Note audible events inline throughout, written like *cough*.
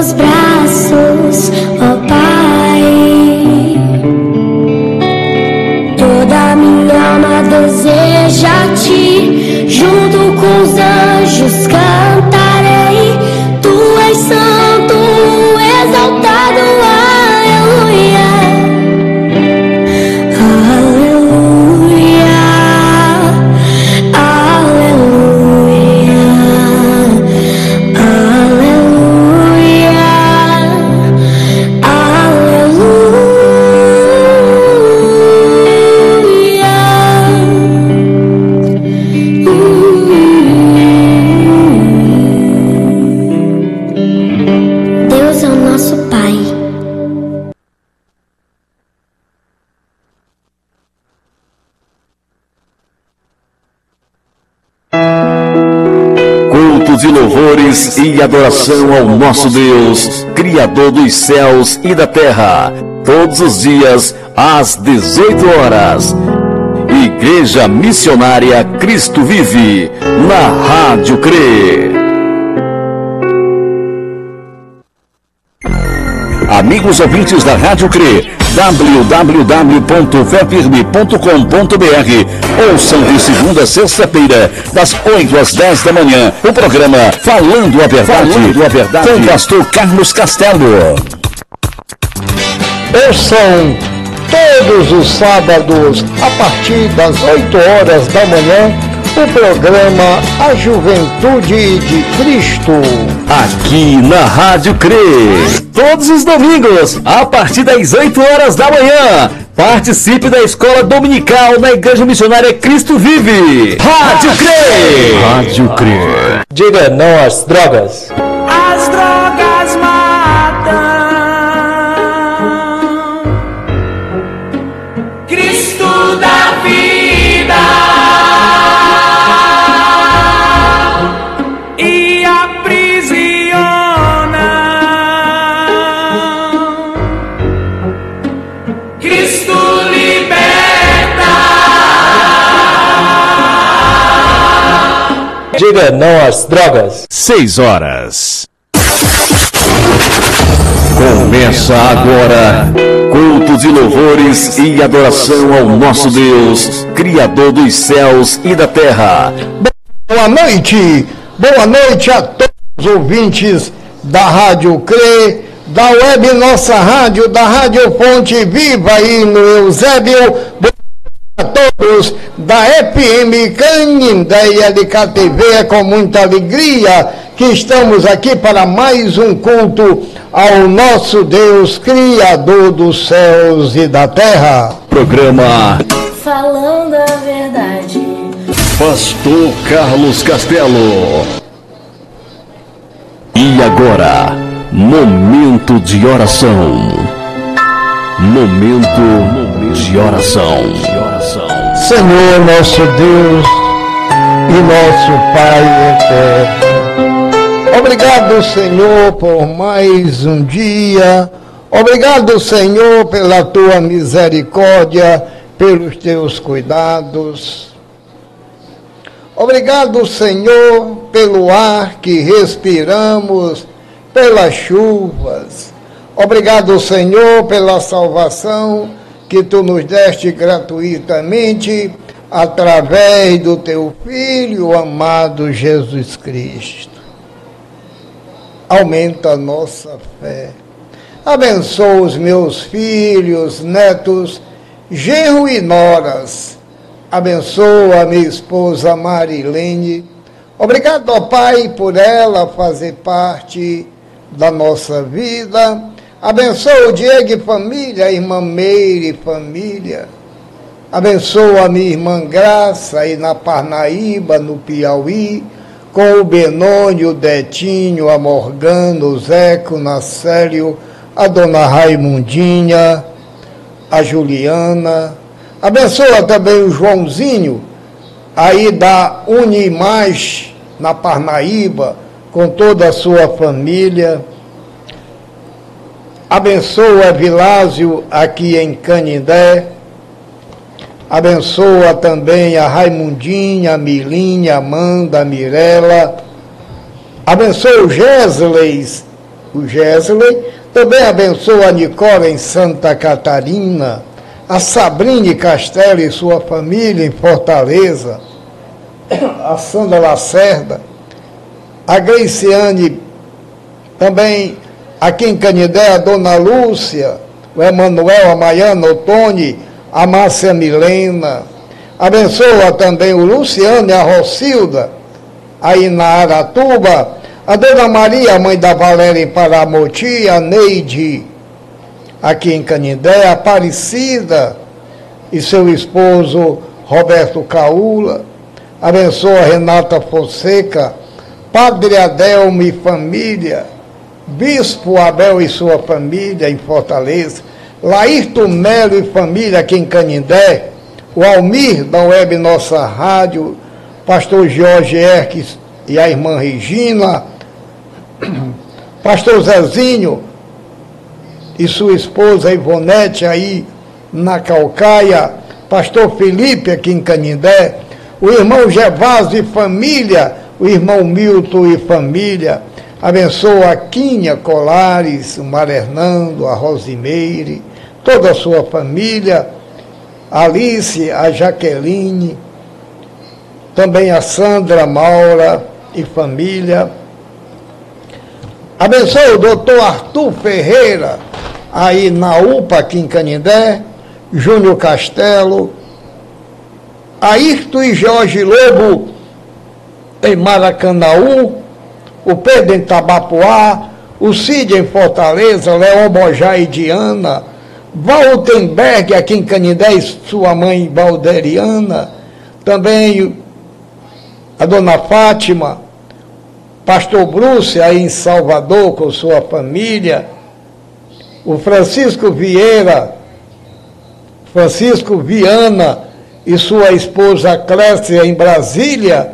teus braços, adoração ao nosso Deus, Criador dos céus e da terra, todos os dias às 18 horas. Igreja Missionária Cristo Vive, na Rádio CRE. Amigos ouvintes da Rádio CRE, www.fepirme.com.br Ouçam de segunda a sexta-feira, das 8 às 10 da manhã, o programa Falando a Verdade, Falando a Verdade. com o pastor Carlos Castelo. Ouçam todos os sábados, a partir das 8 horas da manhã, o programa A Juventude de Cristo. Aqui na Rádio CRE. Todos os domingos, a partir das 8 horas da manhã. Participe da escola dominical na Igreja Missionária Cristo Vive. Rádio CRE. Rádio CRE. Diga não às drogas. As drogas Diga não às drogas. 6 horas. Começa agora cultos e louvores e adoração ao nosso Deus, Criador dos céus e da terra. Boa noite, boa noite a todos os ouvintes da Rádio CRE, da Web Nossa Rádio, da Rádio Fonte Viva aí no Eusébio. Boa noite a todos da FM Canindéia de KTV, é com muita alegria que estamos aqui para mais um culto ao nosso Deus, Criador dos céus e da terra. Programa Falando a verdade. Pastor Carlos Castelo. E agora, momento de oração. Momento de oração. Senhor nosso Deus e nosso Pai eterno. Obrigado, Senhor, por mais um dia. Obrigado, Senhor, pela tua misericórdia, pelos teus cuidados. Obrigado, Senhor, pelo ar que respiramos, pelas chuvas. Obrigado, Senhor, pela salvação que tu nos deste gratuitamente através do teu Filho amado Jesus Cristo. Aumenta a nossa fé. Abençoa os meus filhos, netos, genro e noras. Abençoa a minha esposa Marilene. Obrigado, ó Pai, por ela fazer parte da nossa vida. Abençoa o Diego e família, a irmã Meire e família. Abençoa a minha irmã Graça aí na Parnaíba, no Piauí, com o Benônio, o Detinho, a Morgana, o Zeco, o Nacélio, a dona Raimundinha, a Juliana. Abençoa também o Joãozinho, aí da Unimais, na Parnaíba, com toda a sua família. Abençoa Vilásio aqui em Canindé. Abençoa também a Raimundinha, a Milinha, a Amanda, a Mirella. Abençoa o Gesleis o Gesley. Também abençoa a Nicole em Santa Catarina, a Sabrine Castelo e sua família em Fortaleza, a Sandra Lacerda, a Gleiciane, também aqui em Canidé, a Dona Lúcia, o Emanuel, a Maiana, o Tony, a Márcia Milena. Abençoa também o Luciano e a Rocilda, aí na Aratuba. A Dona Maria, mãe da Valéria em Paramoti, a Neide, aqui em Canindé, a Aparecida e seu esposo Roberto Caula. Abençoa Renata Fonseca, Padre Adelmo e família, Bispo Abel e sua família em Fortaleza, Laírto Melo e família aqui em Canindé, o Almir da Web Nossa Rádio, Pastor Jorge Erques e a irmã Regina, *clears throat* Pastor Zezinho e sua esposa Ivonete aí na Calcaia, Pastor Felipe aqui em Canindé, o irmão Gervásio e família, o irmão Milton e família, abençoa a Quinha Colares, o Mar Hernando, a Rosimeire, toda a sua família, a Alice, a Jaqueline, também a Sandra Maura e família. Abençoa o doutor Arthur Ferreira, aí na UPA, aqui em Canindé, Júnior Castelo, Ayrton e Jorge Lobo, em Maracanaú, o Pedro em Tabapuá, o Cid em Fortaleza, Leão Bojá e Diana, Valtenberg aqui em Canindé, sua mãe Valderiana, também a dona Fátima, pastor Bruce aí em Salvador com sua família, o Francisco Vieira, Francisco Viana e sua esposa Clécia em Brasília,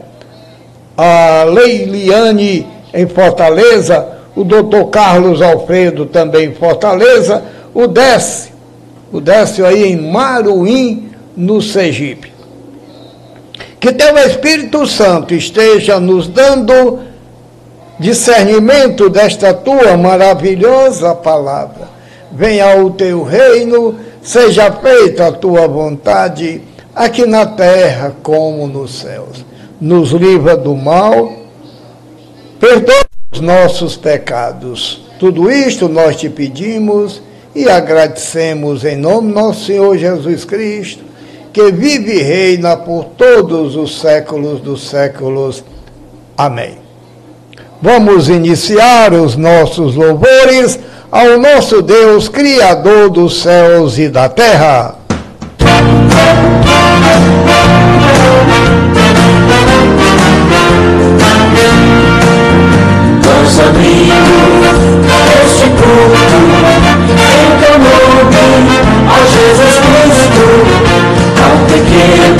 a Leiliane em Fortaleza, o doutor Carlos Alfredo também em Fortaleza, o Décio, o Décio aí em Maruim, no Sergipe. Que teu Espírito Santo esteja nos dando discernimento desta tua maravilhosa palavra. Venha o teu reino, seja feita a tua vontade, aqui na terra como nos céus nos livra do mal, perdoa os nossos pecados. Tudo isto nós te pedimos e agradecemos em nome nosso Senhor Jesus Cristo, que vive e reina por todos os séculos dos séculos. Amém. Vamos iniciar os nossos louvores ao nosso Deus, Criador dos céus e da terra. Nós abrimos este culto em teu nome, ó Jesus Cristo, ao pequeno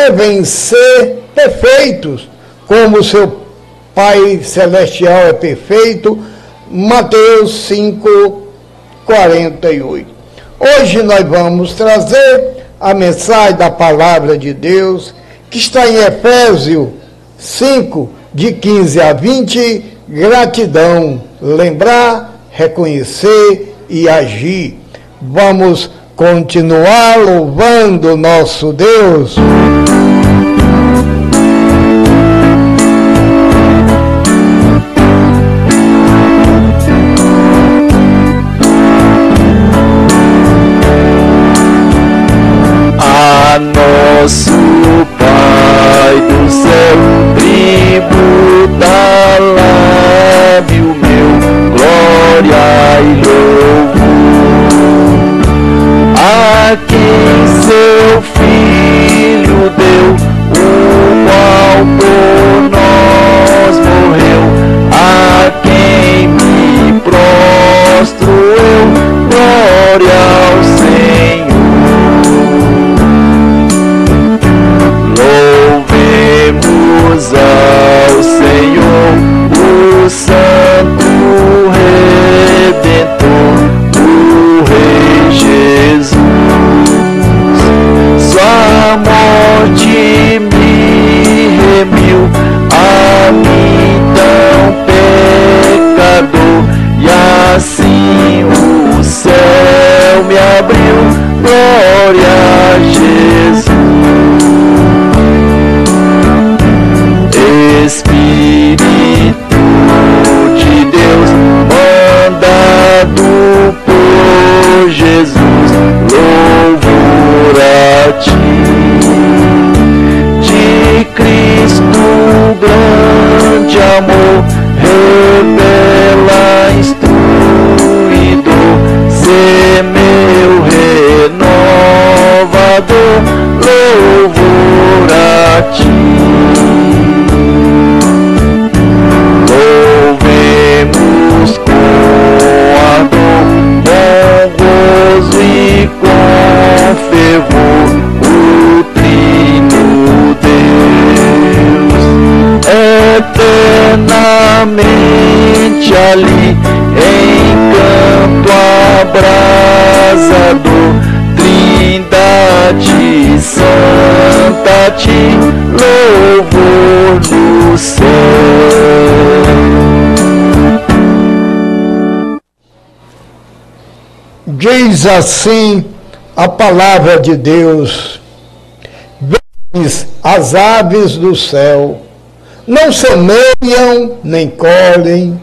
devem ser perfeitos, como seu Pai Celestial é perfeito. Mateus 5, 48. Hoje nós vamos trazer a mensagem da palavra de Deus, que está em Efésios 5, de 15 a 20. Gratidão, lembrar, reconhecer e agir. Vamos continuar louvando nosso Deus. Eternamente ali, em canto abrasador, Trindade Santa ti, louvor no céu. Diz assim a palavra de Deus: Vês as aves do céu, não semeiam, nem colhem,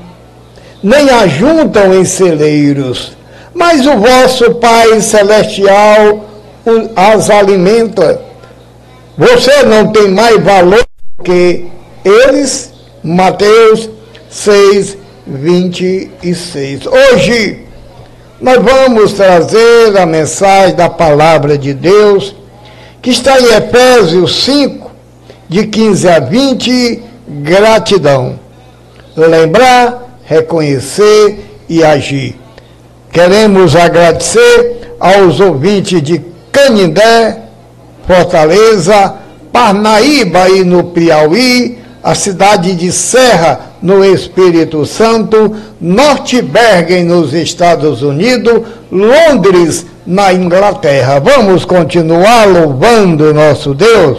nem ajuntam em celeiros, mas o vosso Pai Celestial as alimenta. Você não tem mais valor que eles? Mateus 6, 26. Hoje, nós vamos trazer a mensagem da palavra de Deus, que está em Efésios 5, de 15 a 20, gratidão. Lembrar, reconhecer e agir. Queremos agradecer aos ouvintes de Canindé, Fortaleza, Parnaíba e no Piauí, a cidade de Serra, no Espírito Santo, Norte Bergen, nos Estados Unidos, Londres, na Inglaterra. Vamos continuar louvando nosso Deus.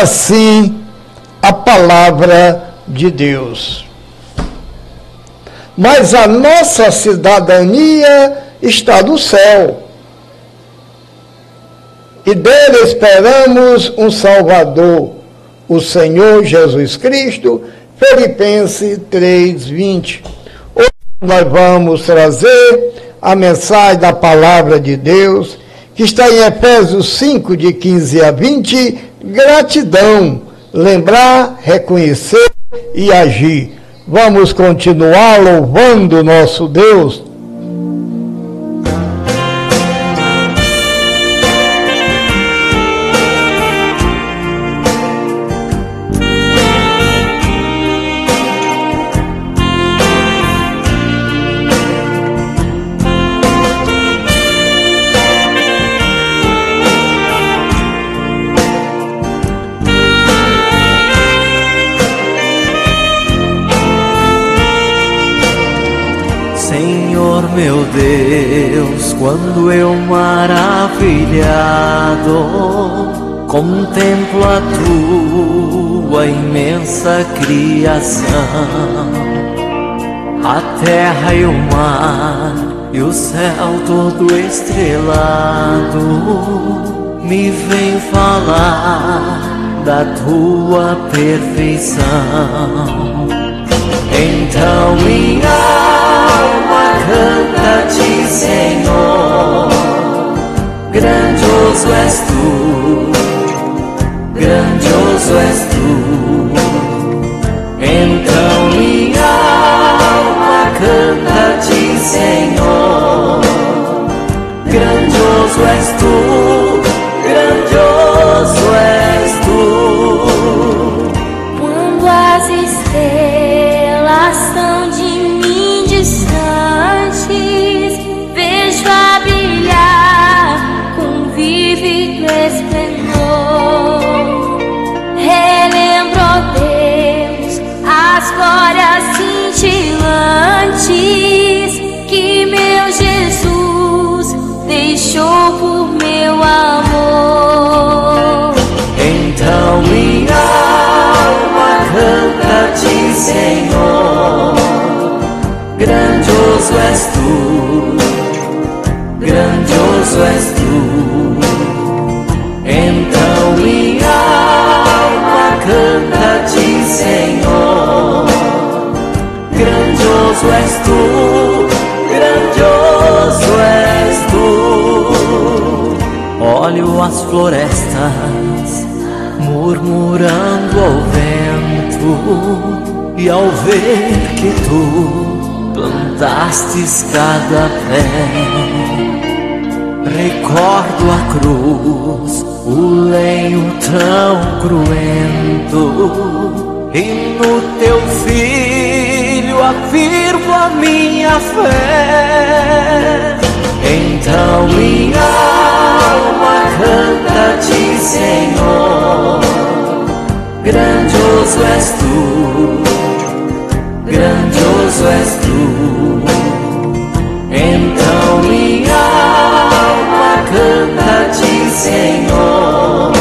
Assim a palavra de Deus. Mas a nossa cidadania está no céu. E dele esperamos um Salvador, o Senhor Jesus Cristo. Filipenses 3:20. Hoje nós vamos trazer a mensagem da palavra de Deus, que está em Efésios 5 de 15 a 20, gratidão, lembrar, reconhecer e agir. Vamos continuar louvando nosso Deus quando eu maravilhado contemplo a tua imensa criação, a terra e o mar e o céu todo estrelado, me vem falar da tua perfeição. Então minha canta-te, Senhor. Grandioso és tu, grandioso és tu. Então minha alma canta-te, Senhor. Grandioso és tu, grandioso és tu. Senhor. Grandioso és tu, grandioso és tu. Então minha alma canta-te, Senhor. Grandioso és tu, grandioso és tu. Olho as florestas murmurando ao vento e ao ver que tu plantastes cada pé. Recordo a cruz, o lenho tão cruento, e no teu filho afirmo a minha fé. Então minha alma canta-te, Senhor. Grandioso és tu grandioso és tu. Então minha alma canta-te, Senhor.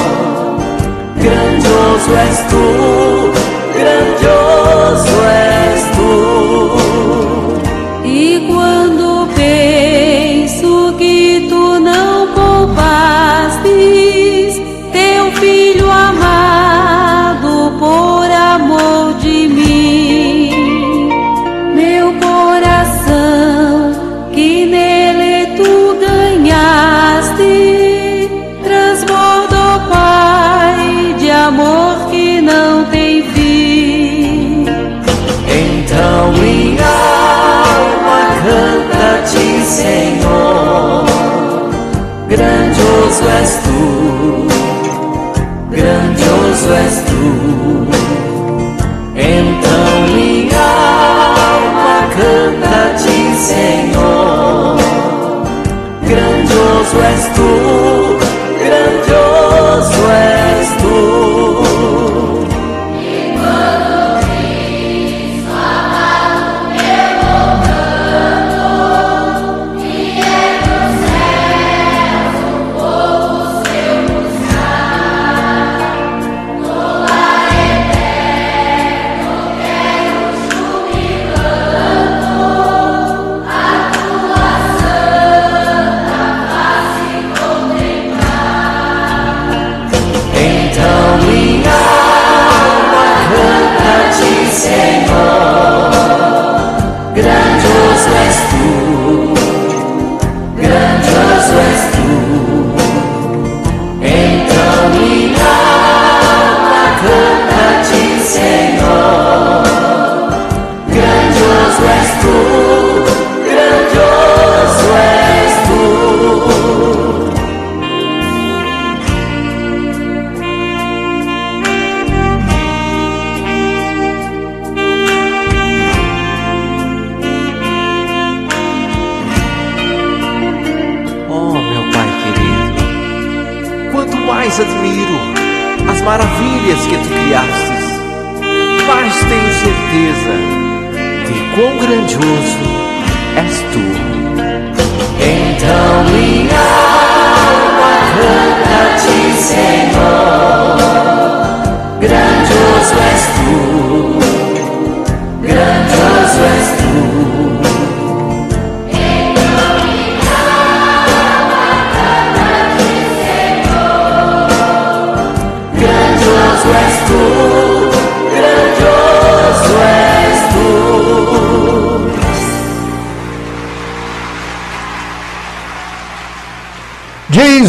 Grandioso és tu, grandioso és Grandioso és tu,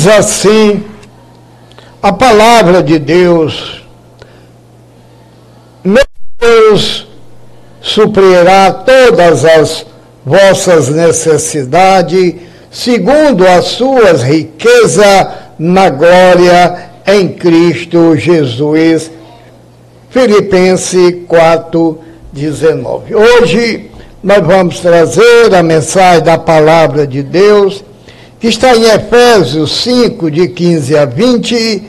Assim a palavra de Deus: Meu Deus suprirá todas as vossas necessidades, segundo as suas riquezas na glória em Cristo Jesus. Filipenses 4, 19. Hoje nós vamos trazer a mensagem da palavra de Deus está em Efésios 5, de 15 a 20.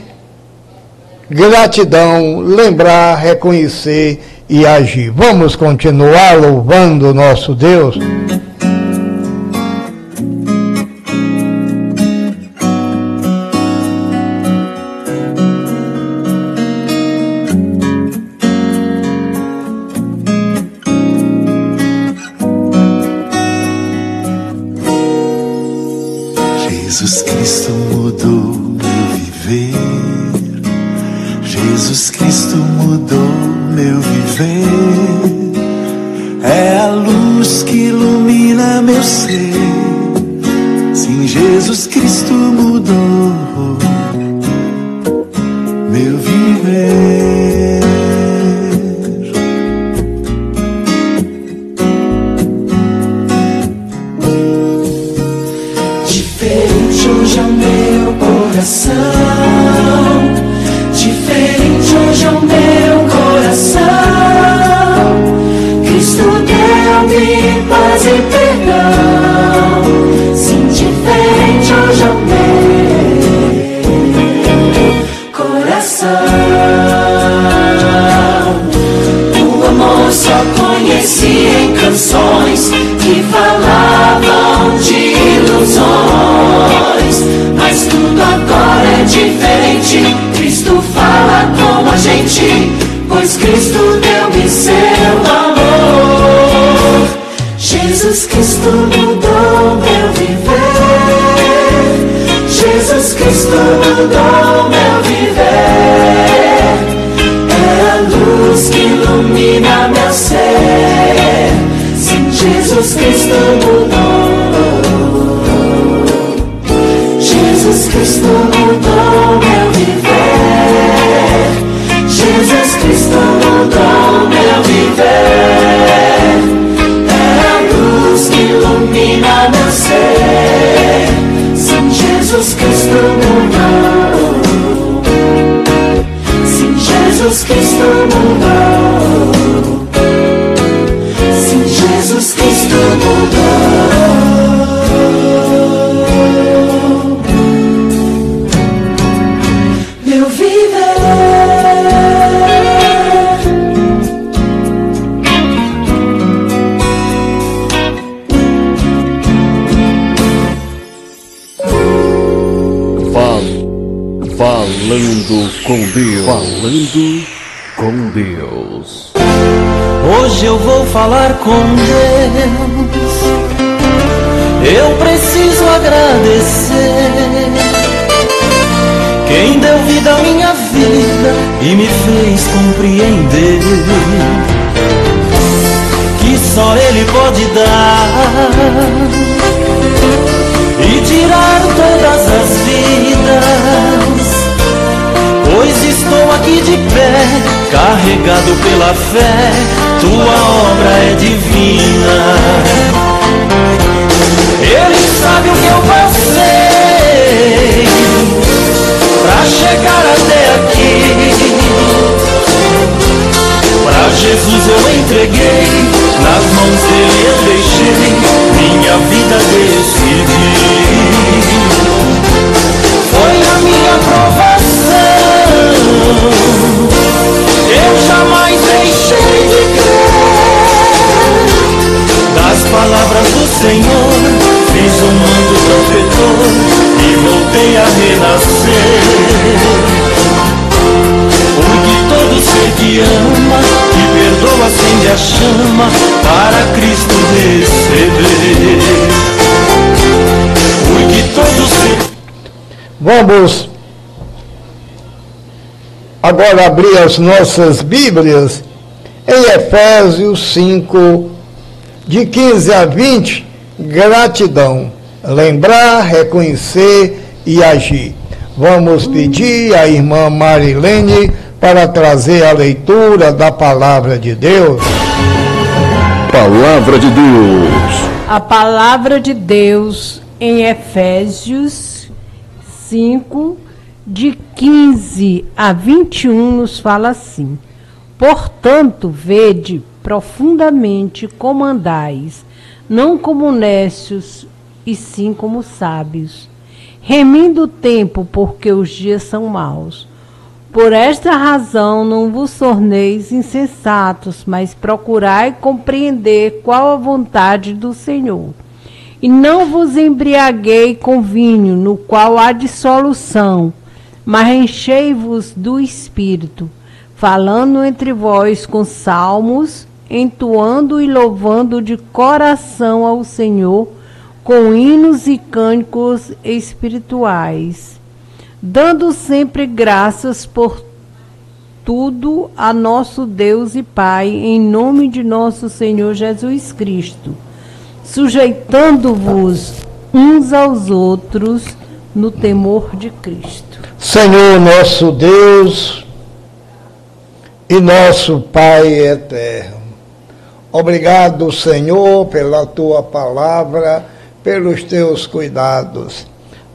Gratidão, lembrar, reconhecer e agir. Vamos continuar louvando nosso Deus. agradecer quem deu vida à minha vida e me fez compreender que só Ele pode dar e tirar todas as vidas. Pois estou aqui de pé, carregado pela fé, tua obra é divina. Ele sabe o que eu passei pra chegar até aqui. Pra Jesus eu entreguei, nas mãos dele eu deixei, minha vida decidi. Foi a minha provação, eu jamais Vamos agora abrir as nossas Bíblias em Efésios 5, de 15 a 20, gratidão. Lembrar, reconhecer e agir. Vamos pedir à irmã Marilene para trazer a leitura da palavra de Deus. Palavra de Deus. A palavra de Deus em Efésios 5, de 15 a 21, nos fala assim: Portanto, vede profundamente como andais, não como nécios, e sim como sábios, remindo o tempo, porque os dias são maus. Por esta razão não vos torneis insensatos, mas procurai compreender qual a vontade do Senhor. E não vos embriaguei com vinho, no qual há dissolução, mas enchei-vos do Espírito, falando entre vós com salmos, entoando e louvando de coração ao Senhor, com hinos e cânticos espirituais dando sempre graças por tudo a nosso Deus e Pai, em nome de nosso Senhor Jesus Cristo, sujeitando-vos uns aos outros no temor de Cristo. Senhor nosso Deus e nosso Pai eterno, obrigado, Senhor, pela tua palavra, pelos teus cuidados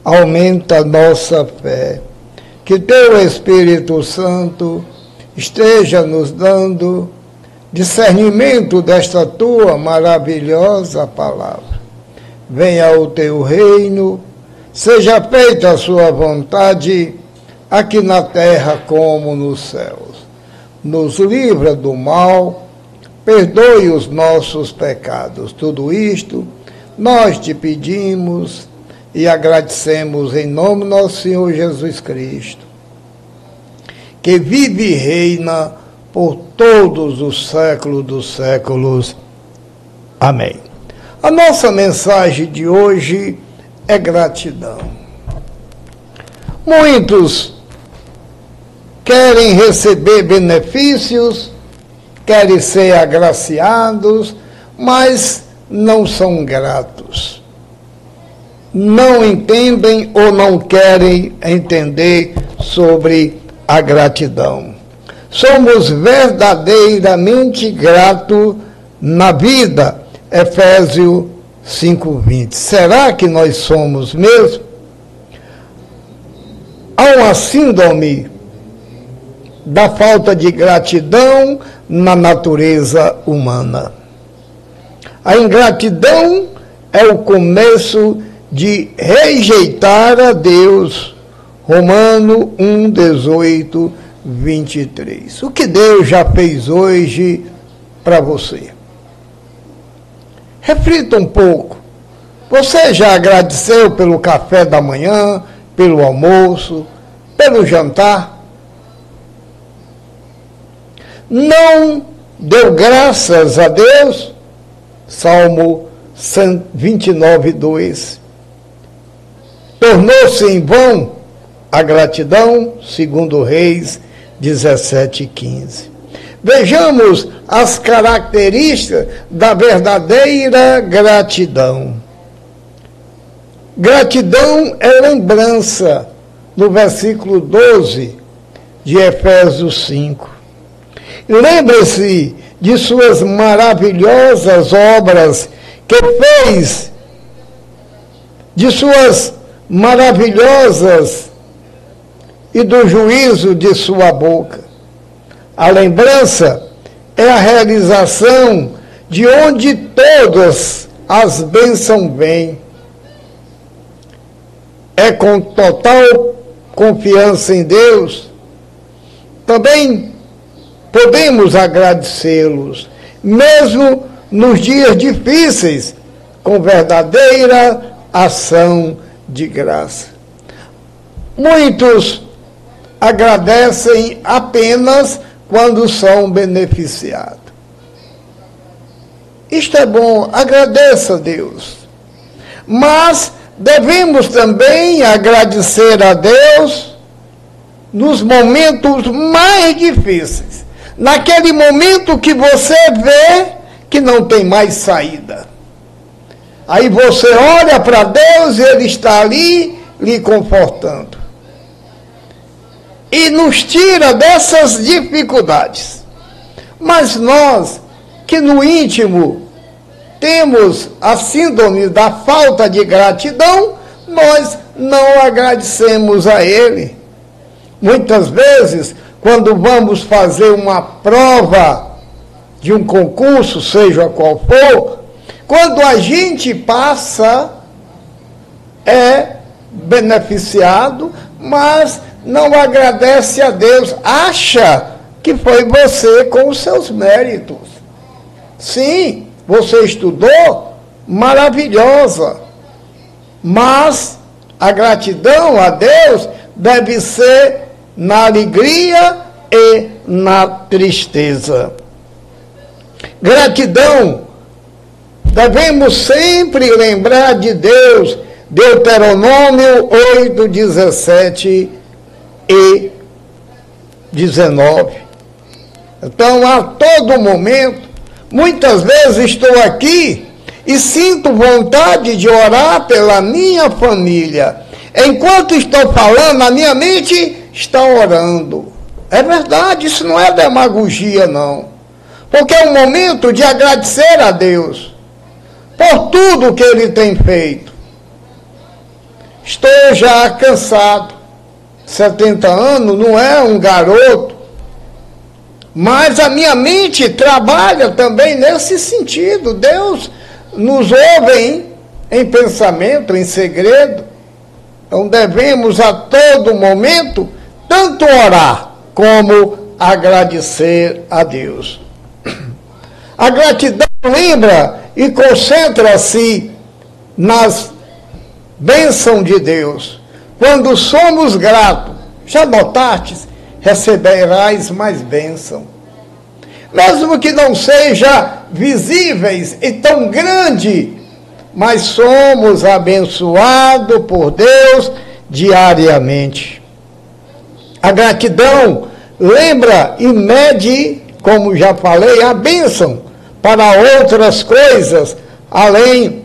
aumenta nossa fé. Que teu Espírito Santo esteja nos dando discernimento desta tua maravilhosa palavra. Venha o teu reino, seja feita a sua vontade, aqui na terra como nos céus. Nos livra do mal, perdoe os nossos pecados. Tudo isto nós te pedimos e agradecemos em nome do nosso Senhor Jesus Cristo, que vive e reina por todos os séculos dos séculos. Amém. A nossa mensagem de hoje é gratidão. Muitos querem receber benefícios, querem ser agraciados, mas não são gratos não entendem ou não querem entender sobre a gratidão. Somos verdadeiramente gratos na vida. Efésio 5:20. Será que nós somos mesmo? Há uma síndrome da falta de gratidão na natureza humana. A ingratidão é o começo de rejeitar a Deus. Romano 1, 18, 23. O que Deus já fez hoje para você? Reflita um pouco. Você já agradeceu pelo café da manhã, pelo almoço, pelo jantar? Não deu graças a Deus? Salmo 29, 2. Tornou-se em vão a gratidão, segundo Reis 17, 15. Vejamos as características da verdadeira gratidão. Gratidão é lembrança, no versículo 12, de Efésios 5. Lembre-se de suas maravilhosas obras que fez, de suas maravilhosas e do juízo de sua boca. A lembrança é a realização de onde todas as bênçãos vêm. É com total confiança em Deus. Também podemos agradecê-los, mesmo nos dias difíceis, com verdadeira ação de graça. Muitos agradecem apenas quando são beneficiados. Isto é bom, agradeça a Deus. Mas devemos também agradecer a Deus nos momentos mais difíceis. Naquele momento que você vê que não tem mais saída. Aí você olha para Deus e Ele está ali lhe confortando. E nos tira dessas dificuldades. Mas nós, que no íntimo temos a síndrome da falta de gratidão, nós não agradecemos a Ele. Muitas vezes, quando vamos fazer uma prova de um concurso, seja qual for, quando a gente passa, é beneficiado, mas não agradece a Deus, acha que foi você com os seus méritos. Sim, você estudou, maravilhosa, mas a gratidão a Deus deve ser na alegria e na tristeza. Gratidão Devemos sempre lembrar de Deus, Deuteronômio 8, 17 e 19. Então, a todo momento, muitas vezes estou aqui e sinto vontade de orar pela minha família. Enquanto estou falando, a minha mente está orando. É verdade, isso não é demagogia, não. Porque é um momento de agradecer a Deus por tudo que ele tem feito. Estou já cansado. 70 anos não é um garoto. Mas a minha mente trabalha também nesse sentido. Deus nos ouve em, em pensamento, em segredo. Então devemos a todo momento tanto orar como agradecer a Deus. A gratidão lembra e concentra-se nas bênçãos de Deus. Quando somos gratos, já notastes, receberás mais bênção. Mesmo que não seja visíveis e tão grande, mas somos abençoados por Deus diariamente. A gratidão lembra e mede, como já falei, a bênção para outras coisas, além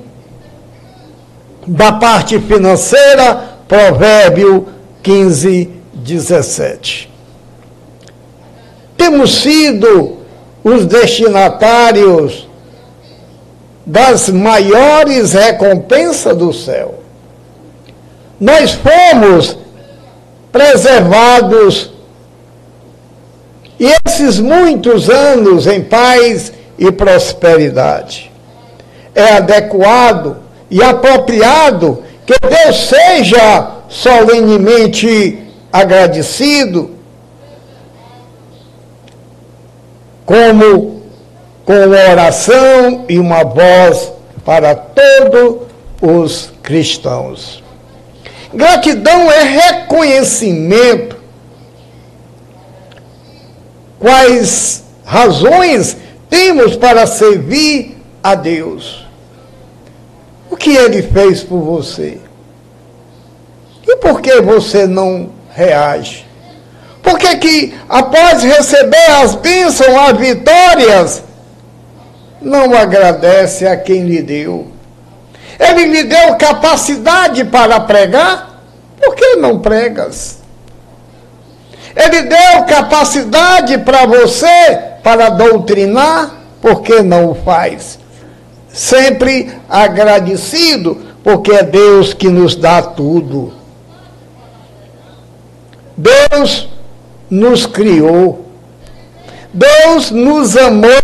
da parte financeira, Provérbio 15, 17. Temos sido os destinatários das maiores recompensas do céu. Nós fomos preservados e esses muitos anos em paz e prosperidade. É adequado e apropriado que Deus seja solenemente agradecido, como com oração e uma voz para todos os cristãos. Gratidão é reconhecimento. Quais razões temos para servir a Deus. O que ele fez por você? E por que você não reage? Por que, que após receber as bênçãos, as vitórias, não agradece a quem lhe deu? Ele lhe deu capacidade para pregar? Por que não pregas? Ele deu capacidade para você para doutrinar, por que não o faz? Sempre agradecido, porque é Deus que nos dá tudo. Deus nos criou. Deus nos amou.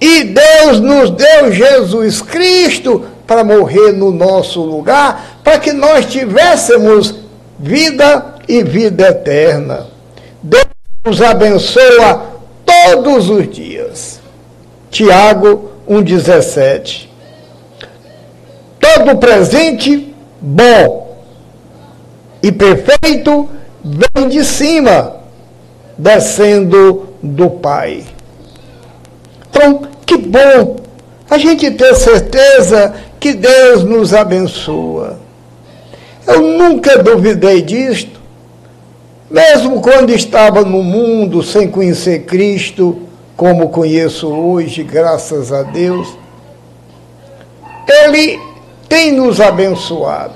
E Deus nos deu Jesus Cristo para morrer no nosso lugar, para que nós tivéssemos vida e vida eterna. Deus nos abençoa todos os dias. Tiago 1,17. Todo presente bom e perfeito vem de cima, descendo do Pai. Então, que bom a gente ter certeza que Deus nos abençoa. Eu nunca duvidei disto, mesmo quando estava no mundo sem conhecer Cristo, como conheço hoje, graças a Deus. Ele tem nos abençoado.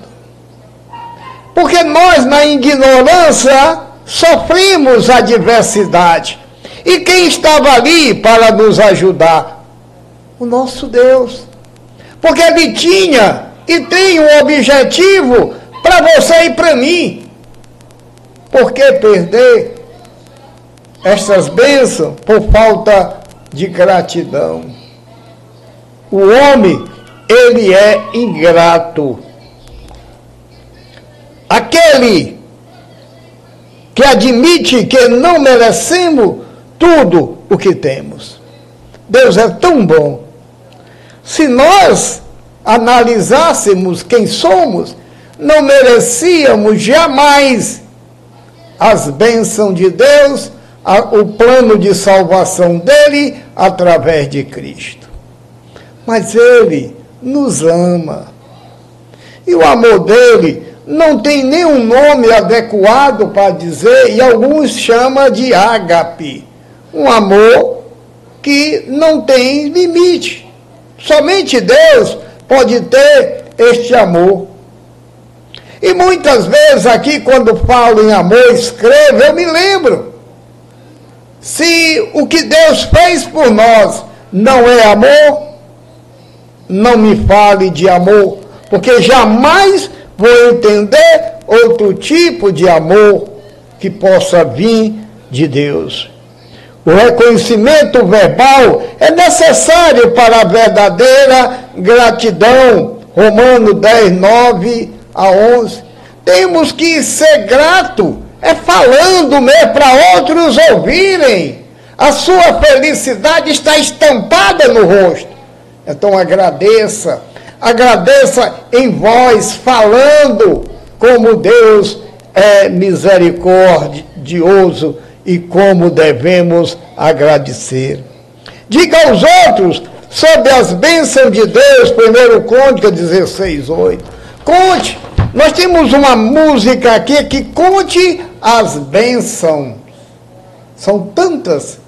Porque nós, na ignorância, sofrimos adversidade. E quem estava ali para nos ajudar? O nosso Deus. Porque ele tinha e tem um objetivo para você e para mim. Por que perder estas bênçãos por falta de gratidão? O homem, ele é ingrato. Aquele que admite que não merecemos tudo o que temos. Deus é tão bom. Se nós analisássemos quem somos, não merecíamos jamais as bênçãos de Deus, o plano de salvação dele através de Cristo. Mas ele nos ama. E o amor dele não tem nenhum nome adequado para dizer, e alguns chamam de ágape. Um amor que não tem limite. Somente Deus pode ter este amor. E muitas vezes aqui, quando falo em amor, escrevo, eu me lembro. Se o que Deus fez por nós não é amor, não me fale de amor, porque jamais vou entender outro tipo de amor que possa vir de Deus. O reconhecimento verbal é necessário para a verdadeira gratidão. Romano 10, 9 a 11. Temos que ser grato, é falando mesmo para outros ouvirem. A sua felicidade está estampada no rosto. Então agradeça, agradeça em voz, falando como Deus é misericordioso e como devemos agradecer. Diga aos outros sobre as bênçãos de Deus, 1 Crônica 16, 8. Conte. Nós temos uma música aqui que conte as bênçãos. São tantas.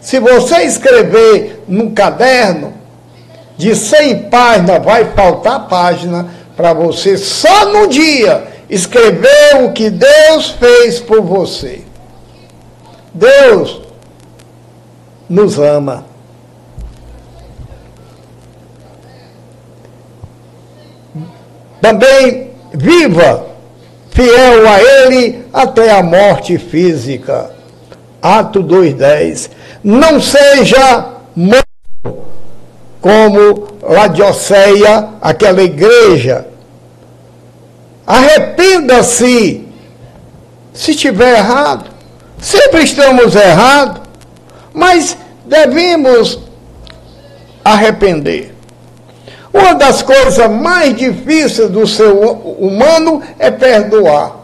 Se você escrever num caderno de 100 páginas, vai faltar página para você só no dia escrever o que Deus fez por você. Deus nos ama. Também viva fiel a Ele até a morte física. Ato 2,10. Não seja morto como Laodiceia, aquela igreja. Arrependa-se se estiver errado. Sempre estamos errados, mas devemos arrepender. Uma das coisas mais difíceis do ser humano é perdoar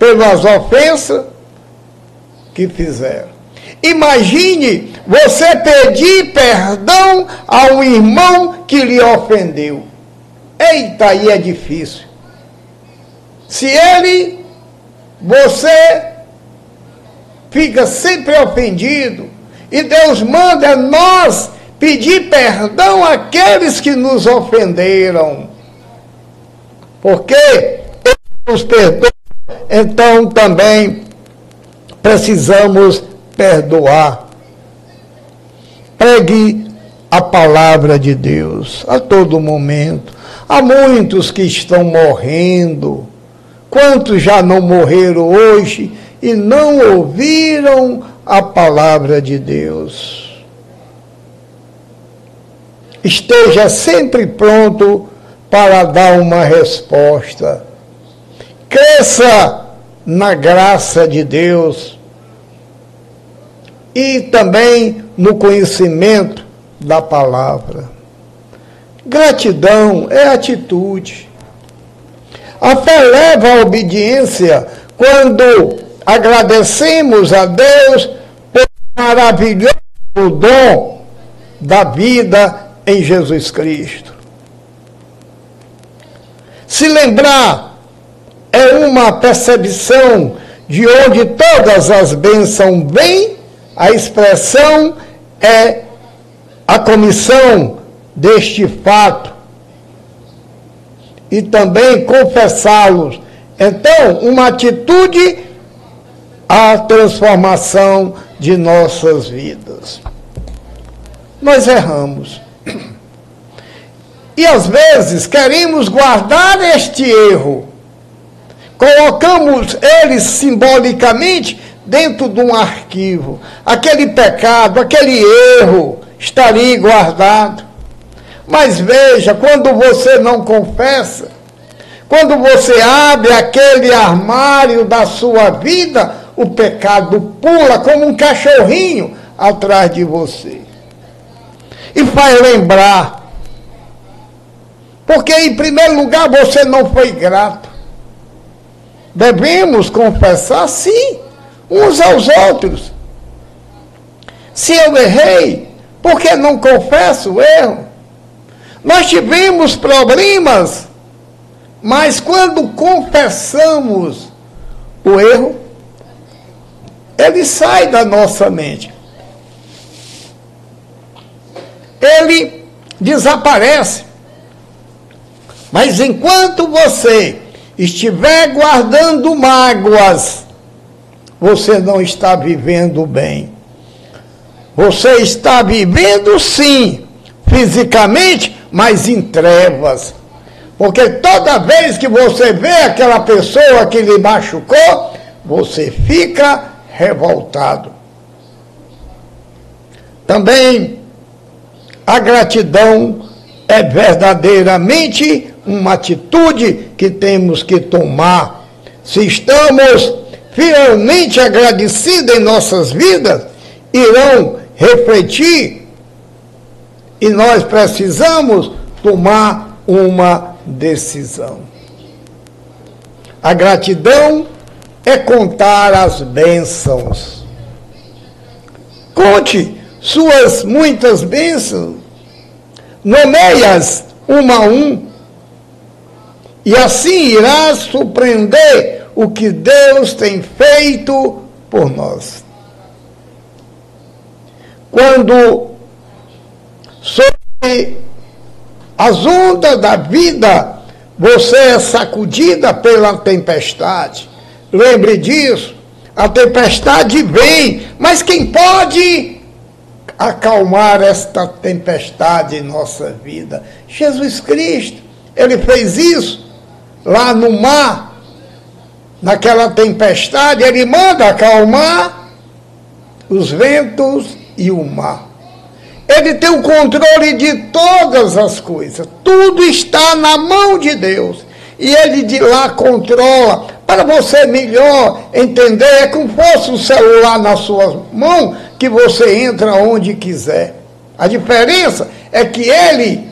pelas ofensas que fizeram. Imagine você pedir perdão a um irmão que lhe ofendeu. Eita, aí é difícil. Se ele, você fica sempre ofendido. E Deus manda nós pedir perdão àqueles que nos ofenderam. Porque Ele nos perdoa Então também precisamos perdoar. Pregue a palavra de Deus a todo momento. Há muitos que estão morrendo. Quantos já não morreram hoje e não ouviram a palavra de Deus? Esteja sempre pronto para dar uma resposta. Cresça na graça de Deus e também no conhecimento da palavra. Gratidão é atitude. A fé leva à obediência quando agradecemos a Deus pelo maravilhoso dom da vida em Jesus Cristo. Se lembrar é uma percepção de onde todas as bênçãos vêm, a expressão é a comissão deste fato e também confessá-los. Então, uma atitude à transformação de nossas vidas. Nós erramos. E às vezes queremos guardar este erro. Colocamos ele simbolicamente dentro de um arquivo. Aquele pecado, aquele erro está ali guardado. Mas veja, quando você não confessa, quando você abre aquele armário da sua vida, o pecado pula como um cachorrinho atrás de você. E faz lembrar porque, em primeiro lugar, você não foi grato. Devemos confessar, sim, uns aos outros. Se eu errei, por que não confesso o erro? Nós tivemos problemas, mas quando confessamos o erro, ele sai da nossa mente. Ele desaparece. Mas enquanto você estiver guardando mágoas, você não está vivendo bem. Você está vivendo sim, fisicamente, mas em trevas. Porque toda vez que você vê aquela pessoa que lhe machucou, você fica revoltado. Também a gratidão é verdadeiramente uma atitude que temos que tomar. Se estamos fielmente agradecidos em nossas vidas, irão refletir e nós precisamos tomar uma decisão. A gratidão é contar as bênçãos. Conte suas muitas bênçãos. Nomeie-as uma a um e assim irá surpreender o que Deus tem feito por nós. Quando sobre as ondas da vida você é sacudida pela tempestade, lembre disso. A tempestade vem, mas quem pode acalmar esta tempestade em nossa vida? Jesus Cristo. Ele fez isso lá no mar, naquela tempestade, ele manda acalmar os ventos e o mar. Ele tem o controle de todas as coisas. Tudo está na mão de Deus. E ele de lá controla. Para você melhor entender, é como fosse um celular na sua mão que você entra onde quiser. A diferença é que ele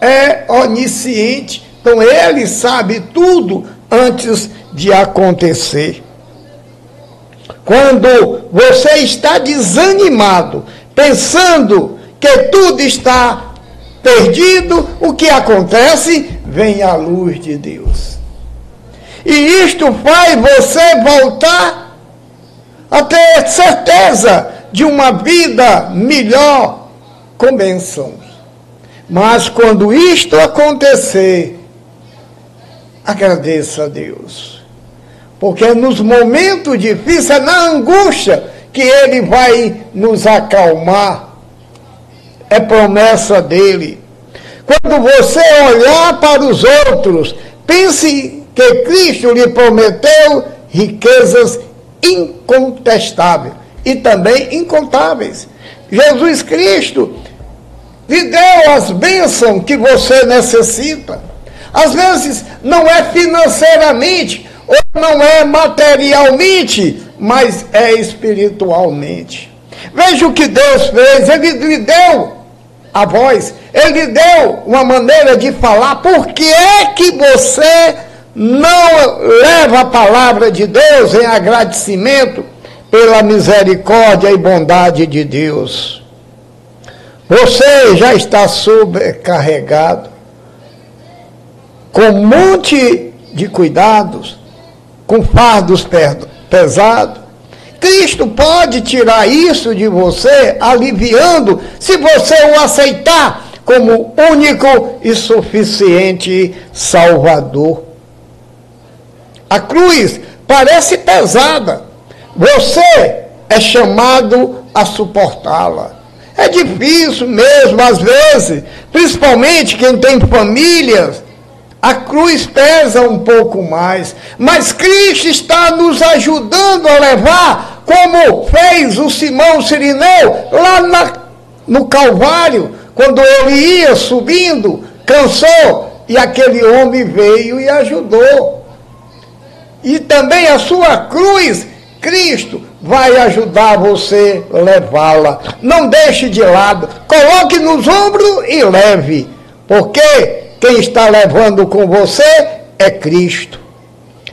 é onisciente então ele sabe tudo antes de acontecer. Quando você está desanimado, pensando que tudo está perdido, o que acontece? Vem a luz de Deus. E isto faz você voltar a ter certeza de uma vida melhor com bênçãos. Mas quando isto acontecer, agradeça a Deus. porque é nos momentos difíceis, é na angústia, que Ele vai nos acalmar. É promessa dele. Quando você olhar para os outros, pense que Cristo lhe prometeu riquezas incontestáveis e também incontáveis. Jesus Cristo lhe deu as bênçãos que você necessita. Às vezes não é financeiramente ou não é materialmente, mas é espiritualmente. Veja o que Deus fez, Ele lhe deu a voz, Ele lhe deu uma maneira de falar. Por que é que você não leva a palavra de Deus em agradecimento pela misericórdia e bondade de Deus? Você já está sobrecarregado com um monte de cuidados, com fardos pesados. Cristo pode tirar isso de você, aliviando, se você o aceitar como único e suficiente Salvador. A cruz parece pesada, você é chamado a suportá-la. É difícil mesmo, às vezes, principalmente quem tem famílias, a cruz pesa um pouco mais, mas Cristo está nos ajudando a levar, como fez o Simão Sirineu lá na, no Calvário, quando ele ia subindo, cansou, e aquele homem veio e ajudou. E também a sua cruz, Cristo vai ajudar você levá-la. Não deixe de lado, coloque nos ombros e leve, porque quem está levando com você é Cristo.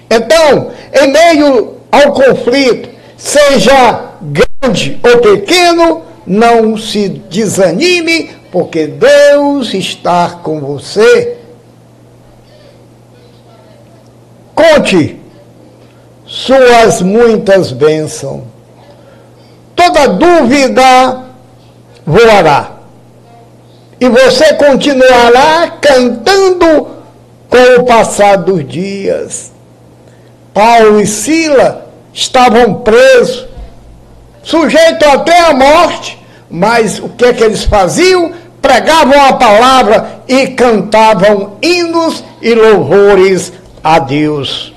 Então, em meio ao conflito, seja grande ou pequeno, não se desanime, porque Deus está com você. Conte suas muitas bênçãos. Toda dúvida voará e você continuará cantando com o passar dos dias. Paulo e Sila estavam presos, sujeitos até à morte, mas o que é que eles faziam? Pregavam a palavra e cantavam hinos e louvores a Deus.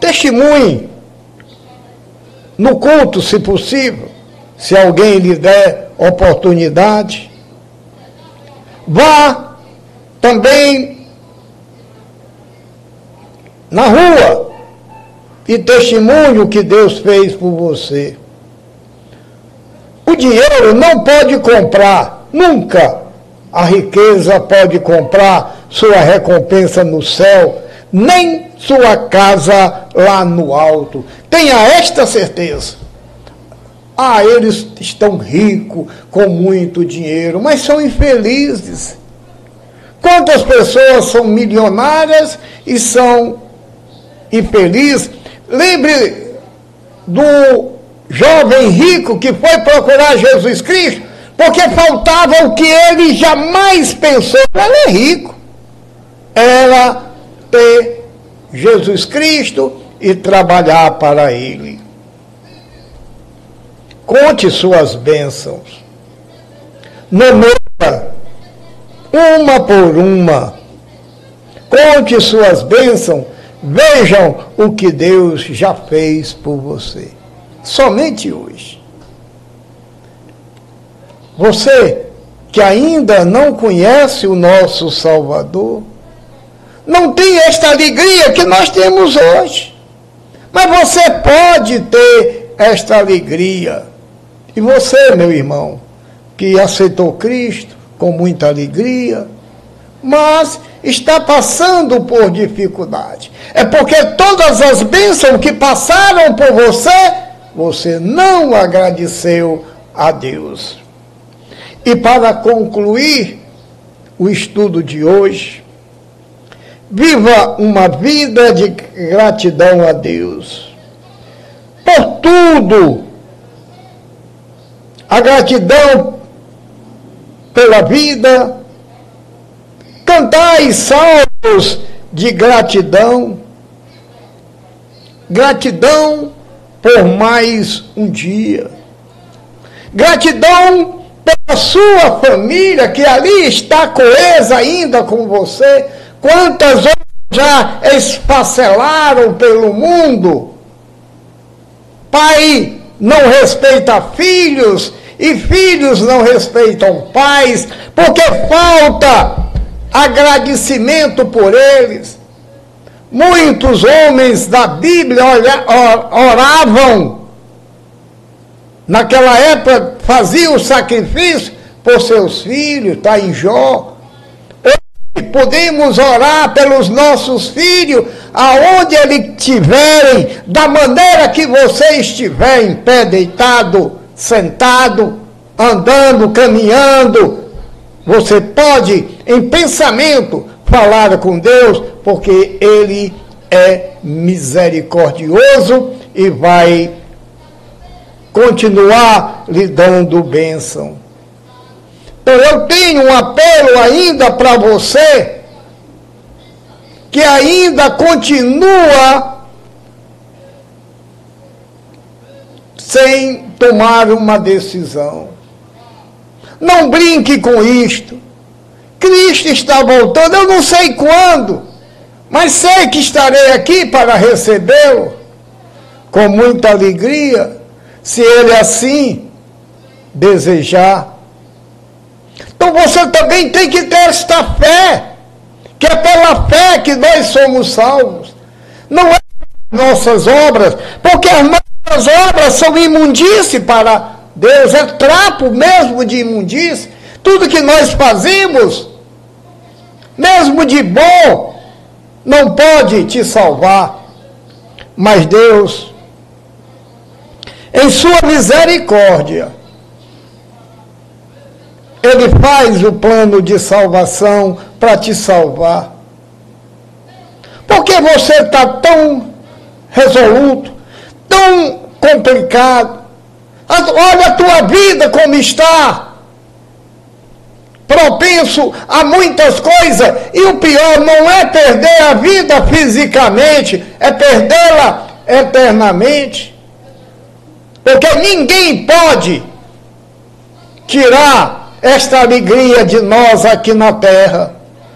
Testemunhe no culto, se possível, se alguém lhe der oportunidade. Vá também na rua e testemunhe o que Deus fez por você. O dinheiro não pode comprar, nunca. A riqueza pode comprar sua recompensa no céu, nem sua casa lá no alto. Tenha esta certeza. Ah, eles estão ricos, com muito dinheiro, mas são infelizes. Quantas pessoas são milionárias e são infelizes? Lembre do jovem rico que foi procurar Jesus Cristo, porque faltava o que ele jamais pensou. Ela é rico. Era ter Jesus Cristo e trabalhar para ele. Conte suas bênçãos. Nomeia uma por uma. Conte suas bênçãos. Vejam o que Deus já fez por você. Somente hoje. Você que ainda não conhece o nosso Salvador, não tem esta alegria que nós temos hoje. Mas você pode ter esta alegria e você, meu irmão, que aceitou Cristo com muita alegria, mas está passando por dificuldade. É porque todas as bênçãos que passaram por você, você não agradeceu a Deus. E para concluir o estudo de hoje, viva uma vida de gratidão a Deus por tudo a gratidão pela vida, cantai salmos de gratidão, Gratidão por mais um dia. Gratidão pela sua família que ali está coesa ainda com você. Quantas outras já esfacelaram pelo mundo? Pai não respeita filhos e filhos não respeitam pais, porque falta agradecimento por eles. Muitos homens da Bíblia oravam, naquela época faziam sacrifício por seus filhos, está em Jó. Podemos orar pelos nossos filhos, aonde eles estiverem, da maneira que você estiver, em pé, deitado, sentado, andando, caminhando. Você pode, em pensamento, falar com Deus, porque Ele é misericordioso e vai continuar lhe dando bênção. Então eu tenho um apelo ainda para você que ainda continua sem tomar uma decisão. Não brinque com isto. Cristo está voltando, eu não sei quando, mas sei que estarei aqui para recebê-lo com muita alegria, se ele assim desejar. Então você também tem que ter esta fé, que é pela fé que nós somos salvos. Não é nossas obras, porque as nossas obras são imundície para Deus, é trapo mesmo de imundície. Tudo que nós fazemos, mesmo de bom, não pode te salvar. Mas Deus, em sua misericórdia, ele faz o plano de salvação para te salvar. Por que você está tão resoluto, tão complicado? Olha a tua vida como está. Propenso a muitas coisas. E o pior não é perder a vida fisicamente, é perdê-la eternamente. Porque ninguém pode tirar esta alegria de nós aqui na terra.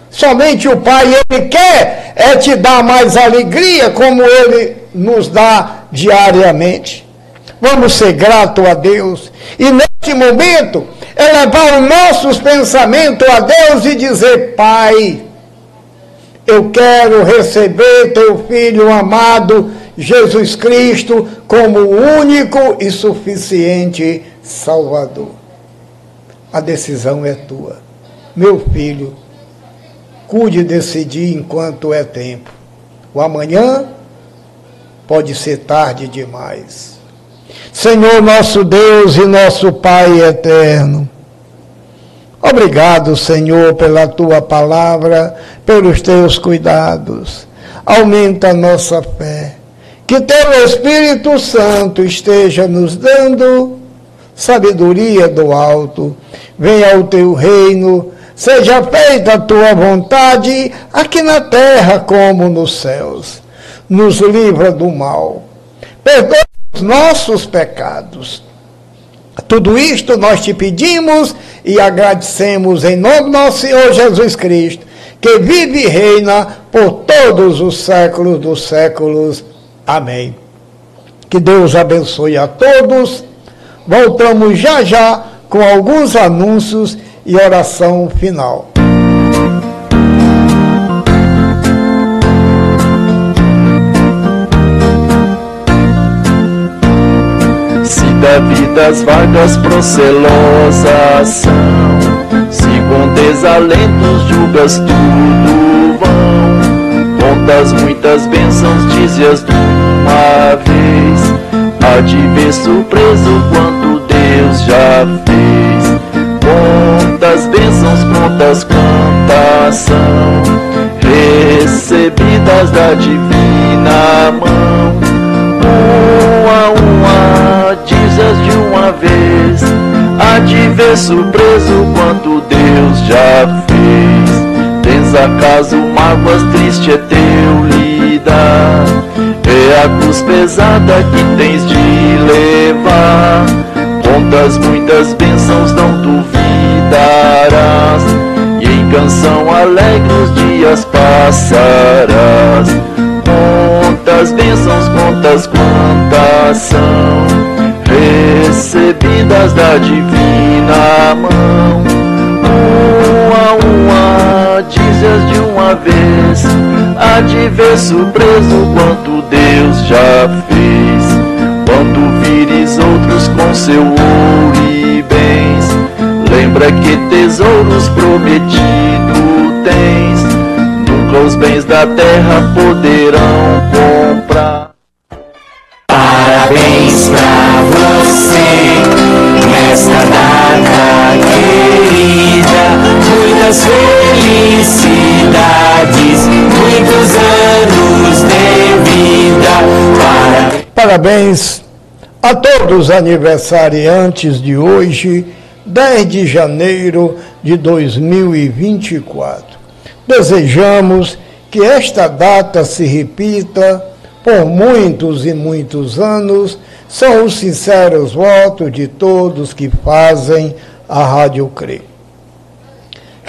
Somente o Pai, Ele quer é te dar mais alegria, como Ele nos dá diariamente. Vamos ser gratos a Deus. E neste momento, elevar os nossos pensamentos a Deus e dizer: Pai, eu quero receber teu Filho amado, Jesus Cristo, como único e suficiente Salvador a decisão é tua. Meu filho, cuide desse dia enquanto é tempo. O amanhã pode ser tarde demais. Senhor nosso Deus e nosso Pai eterno, obrigado, Senhor, pela tua palavra, pelos teus cuidados. Aumenta a nossa fé. Que teu Espírito Santo esteja nos dando sabedoria do alto. Venha o teu reino, seja feita a tua vontade, aqui na terra como nos céus. Nos livra do mal. Perdoa os nossos pecados. Tudo isto nós te pedimos e agradecemos em nome do nosso Senhor Jesus Cristo, que vive e reina por todos os séculos dos séculos. Amém. Que Deus abençoe a todos Voltamos já já com alguns anúncios e oração final. Davi das vagas procelosas são Se com desalentos julgas tudo vão Contas muitas bênçãos, dizias de uma vez Há de ver surpreso quanto Deus já fez. Quantas bênçãos prontas quantas são recebidas da divina mão. Uma a uma, dizes de uma vez. Há de ver surpreso quanto Deus já fez acaso mágoas triste é teu lidar. É a cruz pesada que tens de levar. Contas muitas bênçãos não duvidarás. E em canção alegre os dias passarás. Quantas bênçãos, contas quantas são recebidas da divina mão. Uma uma, dizes de uma vez, há de ver surpreso quanto Deus já fez. Quando vires outros com seu ouro e bens, lembra que tesouros prometido tens. Nunca os bens da terra poderão comprar. Parabéns pra você nesta data querida. Muitas felicidades, muitos anos de vida. Parabéns. Parabéns a todos os aniversariantes de hoje, 10 de janeiro de 2024. Desejamos que esta data se repita por muitos e muitos anos. São os sinceros votos de todos que fazem a Rádio CRE.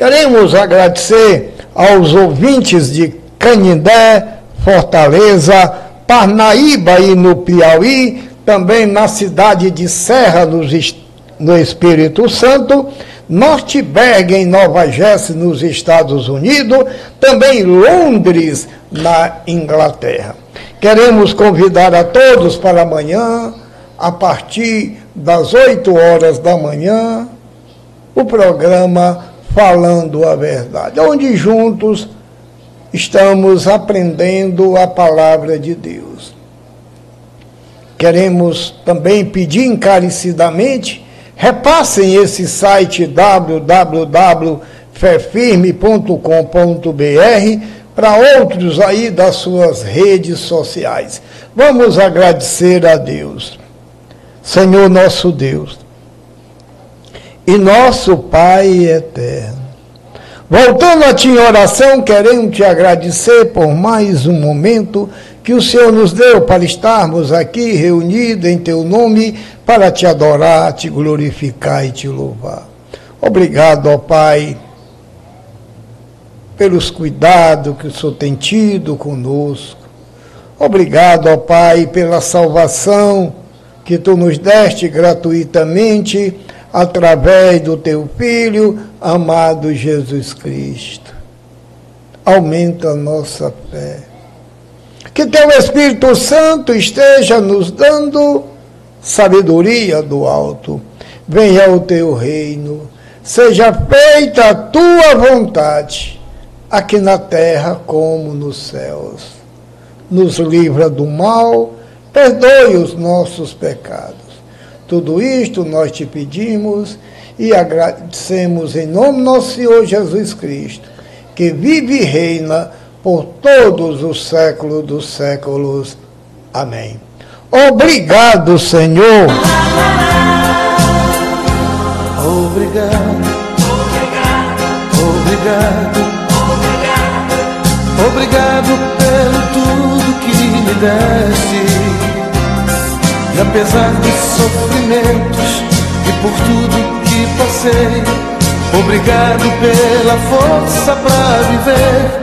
Queremos agradecer aos ouvintes de Canindé, Fortaleza, Parnaíba e no Piauí, também na cidade de Serra, no Espírito Santo, Nortberg, em Nova Jersey, nos Estados Unidos, também Londres, na Inglaterra. Queremos convidar a todos para amanhã, a partir das 8 horas da manhã, o programa Falando a Verdade, onde juntos estamos aprendendo a palavra de Deus. Queremos também pedir encarecidamente, repassem esse site www.fefirme.com.br para outros aí das suas redes sociais. Vamos agradecer a Deus. Senhor nosso Deus e nosso Pai eterno. Voltando a ti em oração, queremos te agradecer por mais um momento que o Senhor nos deu para estarmos aqui reunidos em teu nome para te adorar, te glorificar e te louvar. Obrigado, ó Pai, pelos cuidados que o Senhor tem tido conosco. Obrigado, ó Pai, pela salvação que tu nos deste gratuitamente através do teu Filho amado Jesus Cristo. Aumenta a nossa fé. Que teu Espírito Santo esteja nos dando sabedoria do alto. Venha o teu reino. Seja feita a tua vontade, aqui na terra como nos céus. Nos livra do mal, perdoe os nossos pecados tudo isto nós te pedimos e agradecemos em nome do nosso Senhor Jesus Cristo, que vive e reina por todos os séculos dos séculos. Amém. Obrigado, Senhor. Obrigado. Obrigado. Obrigado. Obrigado pelo tudo que me deste. E apesar dos sofrimentos e por tudo que passei, obrigado pela força para viver.